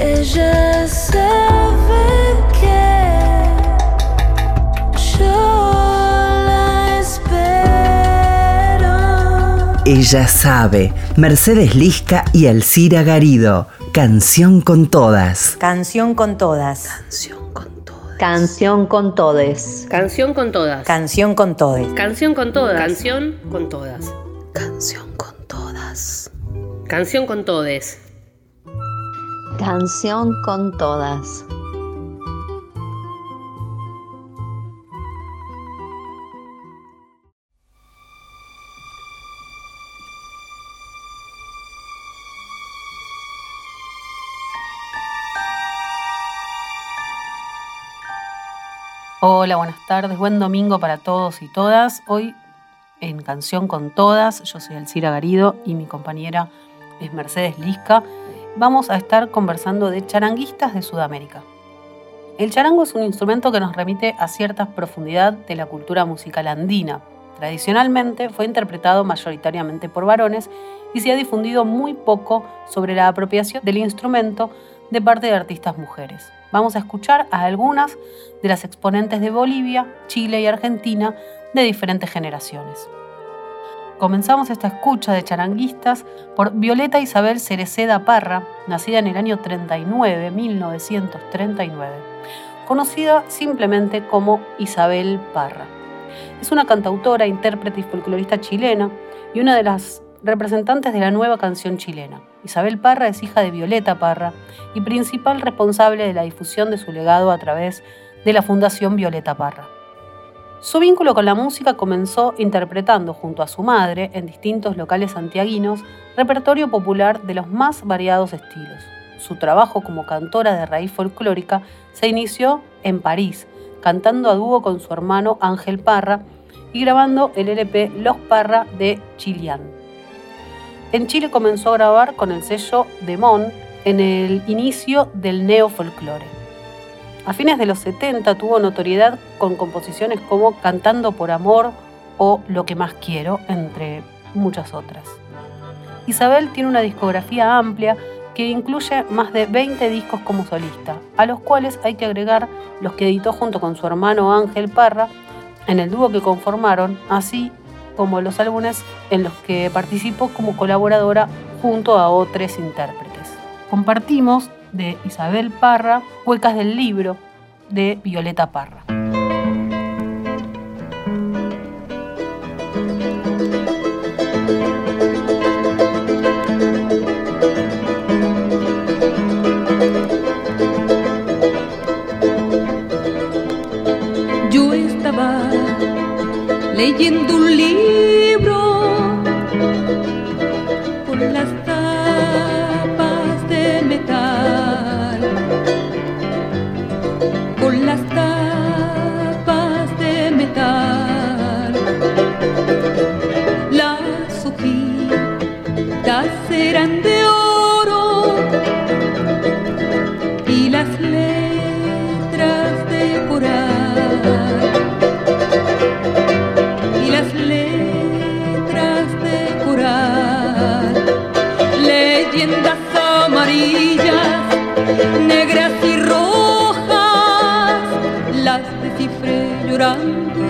Ella sabe que yo la espero. Ella sabe. Mercedes Lisca y Alcira Garido. Canción con todas. Canción con todas. Canción con todas. Canción con todes. Canción con todas. Canción con todes. Canción con todas. Canción con todas. Canción con todas. Canción con todes. Canción con todas. Hola, buenas tardes, buen domingo para todos y todas. Hoy en Canción con Todas, yo soy Alcira Garido y mi compañera es Mercedes Lisca. Vamos a estar conversando de charanguistas de Sudamérica. El charango es un instrumento que nos remite a cierta profundidad de la cultura musical andina. Tradicionalmente fue interpretado mayoritariamente por varones y se ha difundido muy poco sobre la apropiación del instrumento de parte de artistas mujeres. Vamos a escuchar a algunas de las exponentes de Bolivia, Chile y Argentina de diferentes generaciones. Comenzamos esta escucha de charanguistas por Violeta Isabel Cereceda Parra, nacida en el año 39, 1939, conocida simplemente como Isabel Parra. Es una cantautora, intérprete y folclorista chilena y una de las representantes de la nueva canción chilena. Isabel Parra es hija de Violeta Parra y principal responsable de la difusión de su legado a través de la Fundación Violeta Parra. Su vínculo con la música comenzó interpretando junto a su madre en distintos locales santiaguinos repertorio popular de los más variados estilos. Su trabajo como cantora de raíz folclórica se inició en París, cantando a dúo con su hermano Ángel Parra y grabando el LP Los Parra de Chilian. En Chile comenzó a grabar con el sello Demon en el inicio del neofolclore. A fines de los 70 tuvo notoriedad con composiciones como Cantando por Amor o Lo que más quiero, entre muchas otras. Isabel tiene una discografía amplia que incluye más de 20 discos como solista, a los cuales hay que agregar los que editó junto con su hermano Ángel Parra en el dúo que conformaron, así como los álbumes en los que participó como colaboradora junto a otros intérpretes. Compartimos de Isabel Parra, Cuecas del Libro, de Violeta Parra. Yo estaba leyendo un libro leyendas amarillas, negras y rojas, las descifré llorando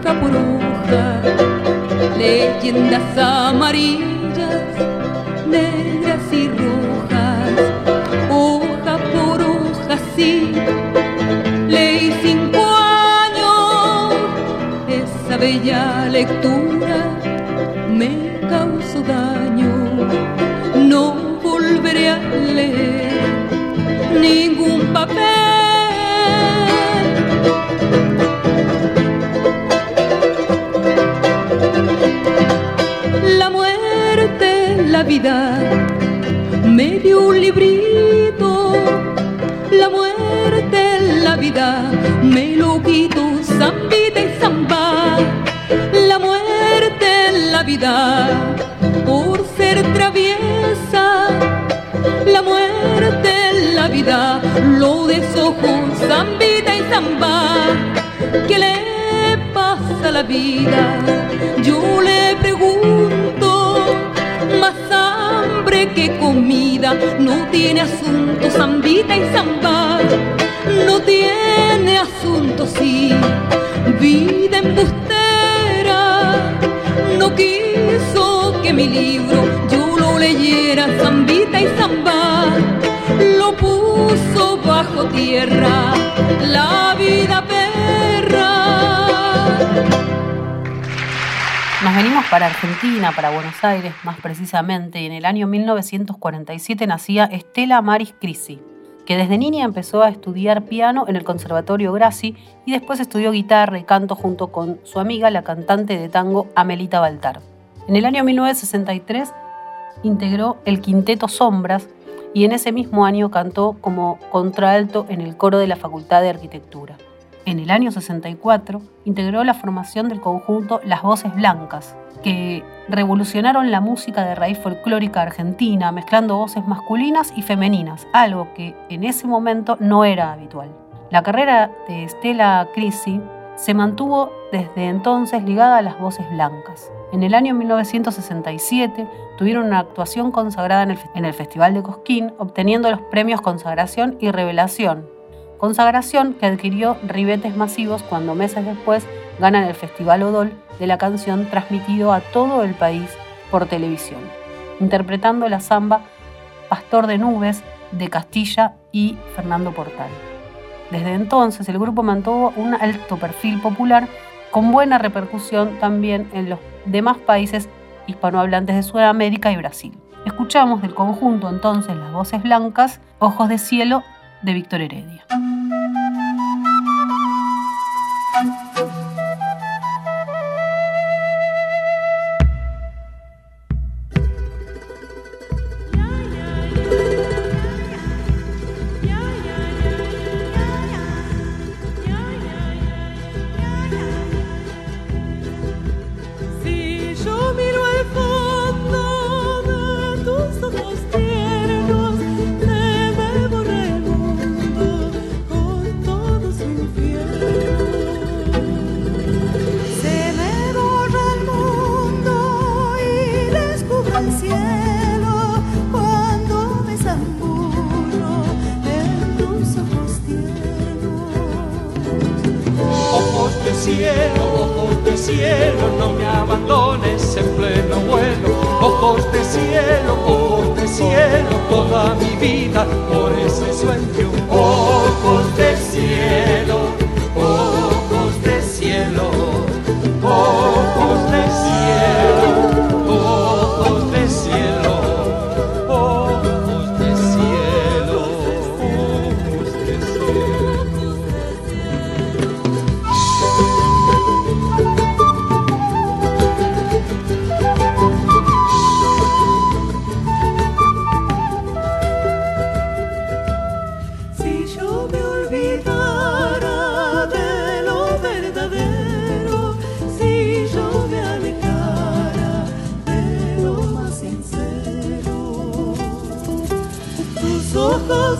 hoja por hoja, leyendas amarillas, negras y rojas, hoja por hoja, sí, leí cinco años esa bella lectura papel. La muerte, la vida, me dio un librito. ¿Qué le pasa la vida? Yo le pregunto, más hambre que comida, no tiene asunto zambita y zambar, no tiene asunto sí, vida embustera, no quiso que mi libro yo lo leyera zambita y zambar, lo puso bajo tierra, la vida. Nos venimos para Argentina, para Buenos Aires más precisamente, en el año 1947 nacía Estela Maris Crisi, que desde niña empezó a estudiar piano en el Conservatorio Grassi y después estudió guitarra y canto junto con su amiga, la cantante de tango Amelita Baltar. En el año 1963 integró el Quinteto Sombras y en ese mismo año cantó como contraalto en el coro de la Facultad de Arquitectura. En el año 64 integró la formación del conjunto Las Voces Blancas, que revolucionaron la música de raíz folclórica argentina, mezclando voces masculinas y femeninas, algo que en ese momento no era habitual. La carrera de Estela Crisi se mantuvo desde entonces ligada a las voces blancas. En el año 1967 tuvieron una actuación consagrada en el, en el Festival de Cosquín, obteniendo los premios Consagración y Revelación, consagración que adquirió ribetes masivos cuando meses después ganan el Festival Odol de la canción transmitido a todo el país por televisión, interpretando la samba Pastor de Nubes de Castilla y Fernando Portal. Desde entonces el grupo mantuvo un alto perfil popular con buena repercusión también en los demás países hispanohablantes de Sudamérica y Brasil. Escuchamos del conjunto entonces las voces blancas, Ojos de Cielo de Víctor Heredia.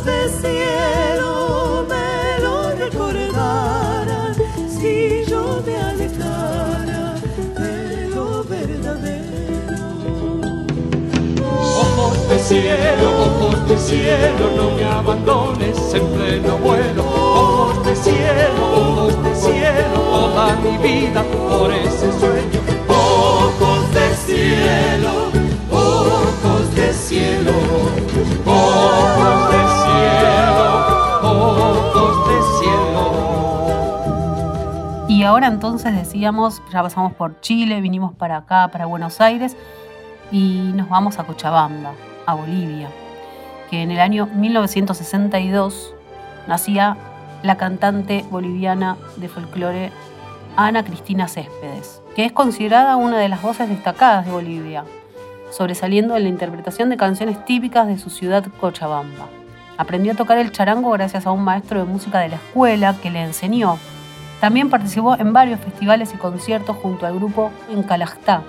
De cielo me lo recordaran, si yo me alejara de lo verdadero. Ojos de cielo, ojos de cielo, no me abandones en pleno vuelo. Ojos de cielo, ojos de cielo, toda mi vida por ese sueño. Ojos de cielo, ojos de cielo, Y ahora entonces decíamos, ya pasamos por Chile, vinimos para acá, para Buenos Aires, y nos vamos a Cochabamba, a Bolivia, que en el año 1962 nacía la cantante boliviana de folclore Ana Cristina Céspedes, que es considerada una de las voces destacadas de Bolivia, sobresaliendo en la interpretación de canciones típicas de su ciudad Cochabamba. Aprendió a tocar el charango gracias a un maestro de música de la escuela que le enseñó. También participó en varios festivales y conciertos junto al grupo Encalajtá.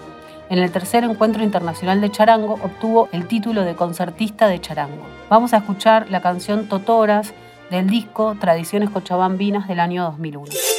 En el tercer encuentro internacional de charango obtuvo el título de concertista de charango. Vamos a escuchar la canción Totoras del disco Tradiciones Cochabambinas del año 2001.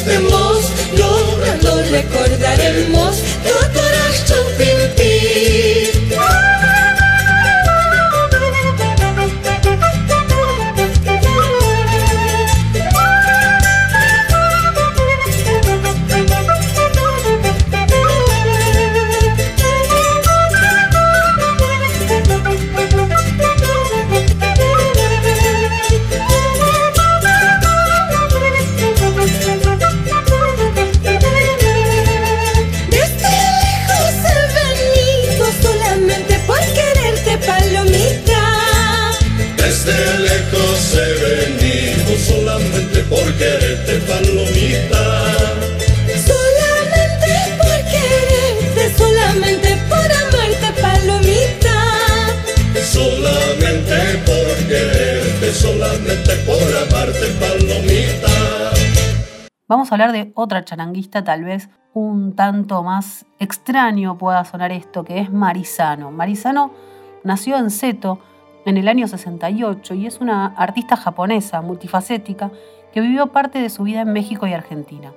Estemos, llorando recordaremos, quererte, palomita. Solamente por quererte, solamente por amarte, palomita. Solamente por quererte, solamente por amarte, palomita. Vamos a hablar de otra charanguista, tal vez un tanto más extraño pueda sonar esto, que es Marizano. Marizano nació en Seto en el año 68 y es una artista japonesa multifacética que vivió parte de su vida en México y Argentina.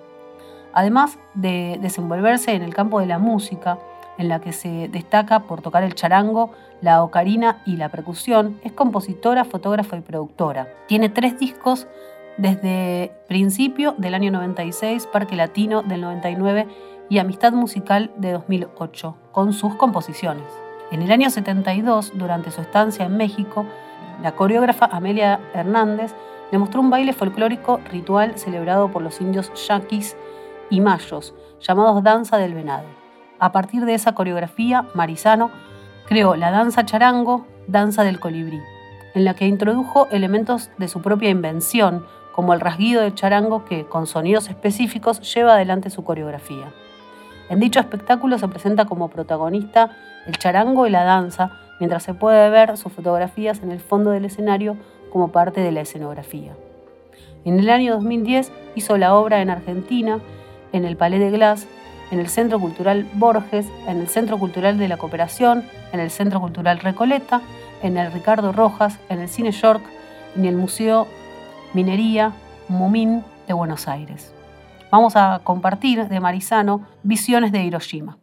Además de desenvolverse en el campo de la música, en la que se destaca por tocar el charango, la ocarina y la percusión, es compositora, fotógrafa y productora. Tiene tres discos desde principio del año 96, Parque Latino del 99 y Amistad Musical de 2008, con sus composiciones. En el año 72, durante su estancia en México, la coreógrafa Amelia Hernández le mostró un baile folclórico ritual celebrado por los indios yaquis y mayos, llamados Danza del Venado. A partir de esa coreografía, Marizano creó la danza charango, Danza del Colibrí, en la que introdujo elementos de su propia invención, como el rasguido del charango que, con sonidos específicos, lleva adelante su coreografía. En dicho espectáculo se presenta como protagonista el charango y la danza, mientras se puede ver sus fotografías en el fondo del escenario como parte de la escenografía. En el año 2010 hizo la obra en Argentina, en el Palais de Glass, en el Centro Cultural Borges, en el Centro Cultural de la Cooperación, en el Centro Cultural Recoleta, en el Ricardo Rojas, en el Cine York en el Museo Minería Mumín de Buenos Aires. Vamos a compartir de Marizano Visiones de Hiroshima.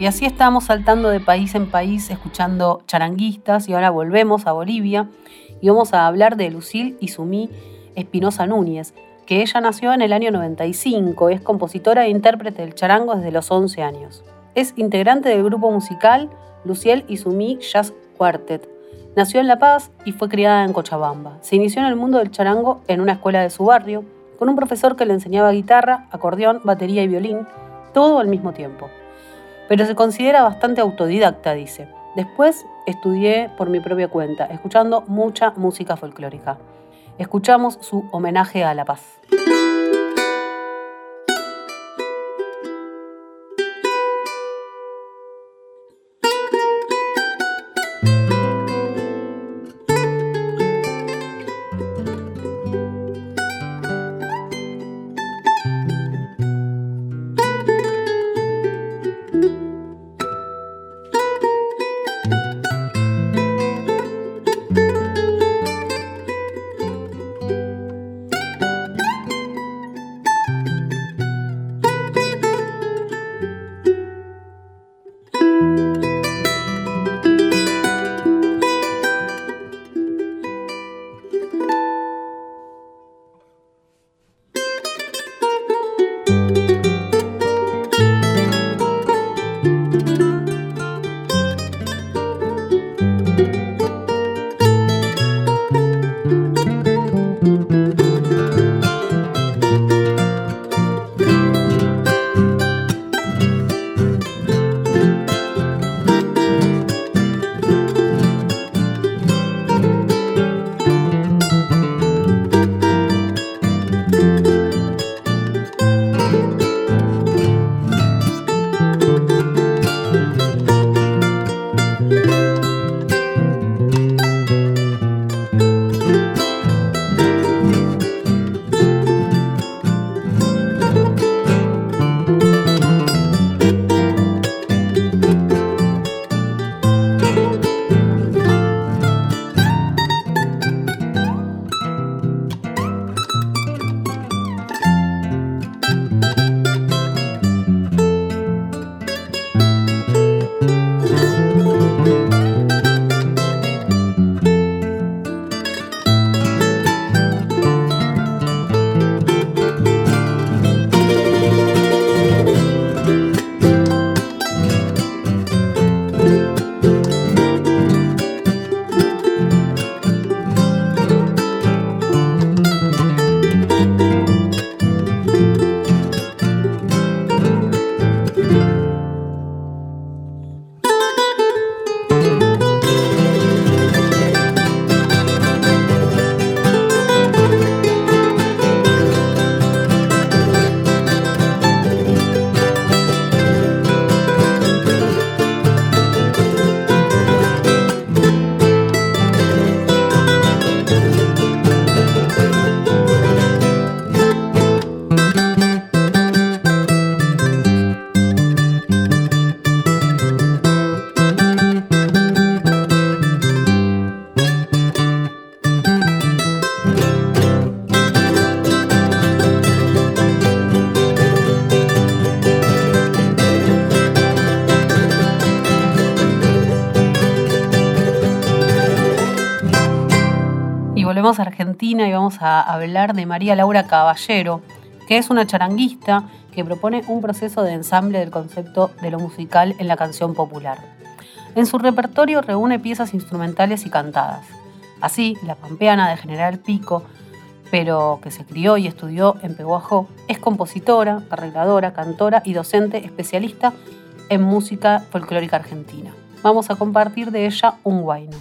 Y así estamos saltando de país en país, escuchando charanguistas, y ahora volvemos a Bolivia y vamos a hablar de Lucille Izumí Espinosa Núñez, que ella nació en el año 95, es compositora e intérprete del charango desde los 11 años. Es integrante del grupo musical Luciel Izumí Jazz Quartet. Nació en La Paz y fue criada en Cochabamba. Se inició en el mundo del charango en una escuela de su barrio, con un profesor que le enseñaba guitarra, acordeón, batería y violín, todo al mismo tiempo. Pero se considera bastante autodidacta, dice. Después estudié por mi propia cuenta, escuchando mucha música folclórica. Escuchamos su homenaje a La Paz. Argentina y vamos a hablar de María Laura Caballero, que es una charanguista que propone un proceso de ensamble del concepto de lo musical en la canción popular. En su repertorio reúne piezas instrumentales y cantadas. Así, la pampeana de General Pico, pero que se crió y estudió en Peguajó, es compositora, arregladora, cantora y docente especialista en música folclórica argentina. Vamos a compartir de ella un guayno.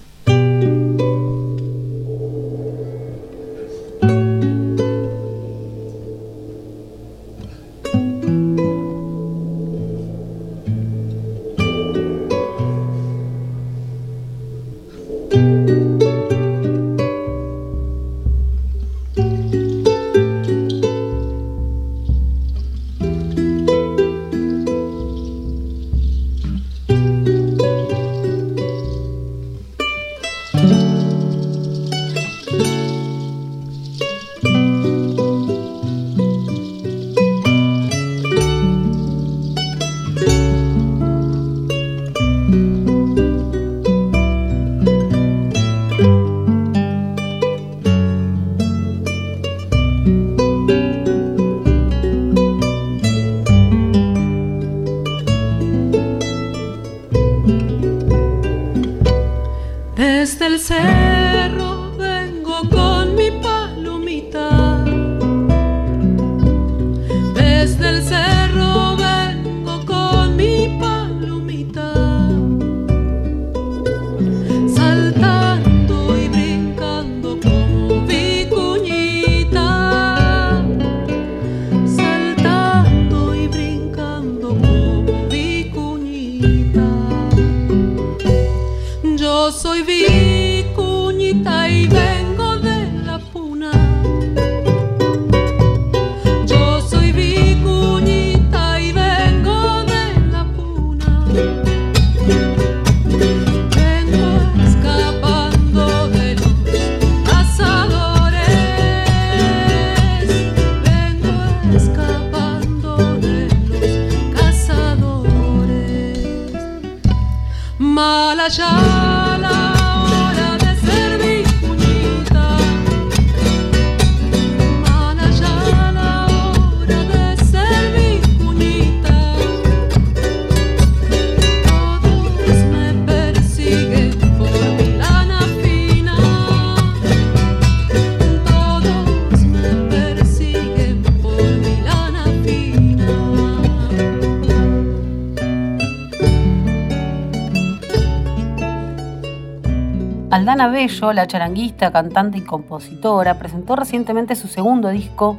Aldana Bello, la charanguista, cantante y compositora, presentó recientemente su segundo disco,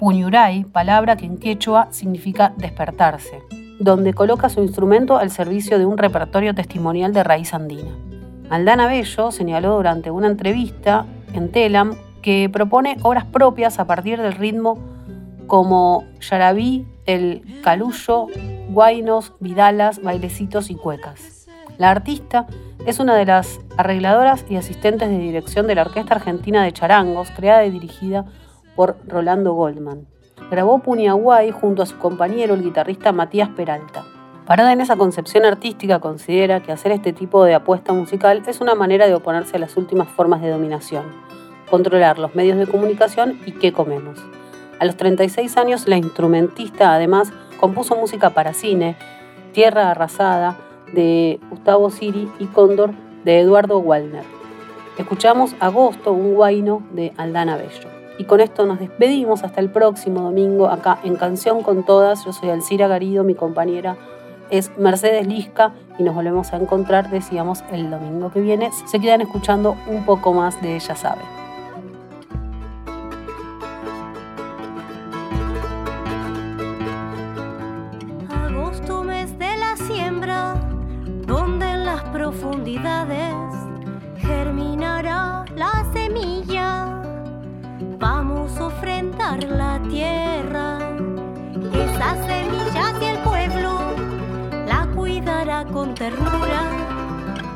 Puñuray, palabra que en quechua significa despertarse, donde coloca su instrumento al servicio de un repertorio testimonial de raíz andina. Aldana Bello señaló durante una entrevista en Telam que propone obras propias a partir del ritmo como yarabí, el calullo, guainos, vidalas, bailecitos y cuecas. La artista es una de las arregladoras y asistentes de dirección de la Orquesta Argentina de Charangos, creada y dirigida por Rolando Goldman. Grabó Puñaguay junto a su compañero, el guitarrista Matías Peralta. Parada en esa concepción artística, considera que hacer este tipo de apuesta musical es una manera de oponerse a las últimas formas de dominación, controlar los medios de comunicación y qué comemos. A los 36 años, la instrumentista además compuso música para cine, Tierra Arrasada, de Gustavo Siri y Cóndor, de Eduardo Wallner. Escuchamos Agosto, un guaino de Aldana Bello. Y con esto nos despedimos hasta el próximo domingo acá en Canción con Todas. Yo soy Alcira Garido, mi compañera es Mercedes Lisca y nos volvemos a encontrar, decíamos, el domingo que viene. Se quedan escuchando un poco más de Ella Sabe. Agosto, mes de la siembra, donde en las profundidades germinará la semilla. Vamos a ofrendar la tierra, esa semilla que el pueblo la cuidará con ternura,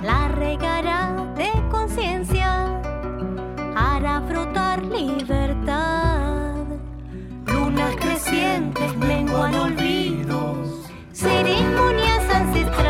la regará de conciencia, hará brotar libertad. Lunas crecientes menguan olvidos, ceremonias ancestrales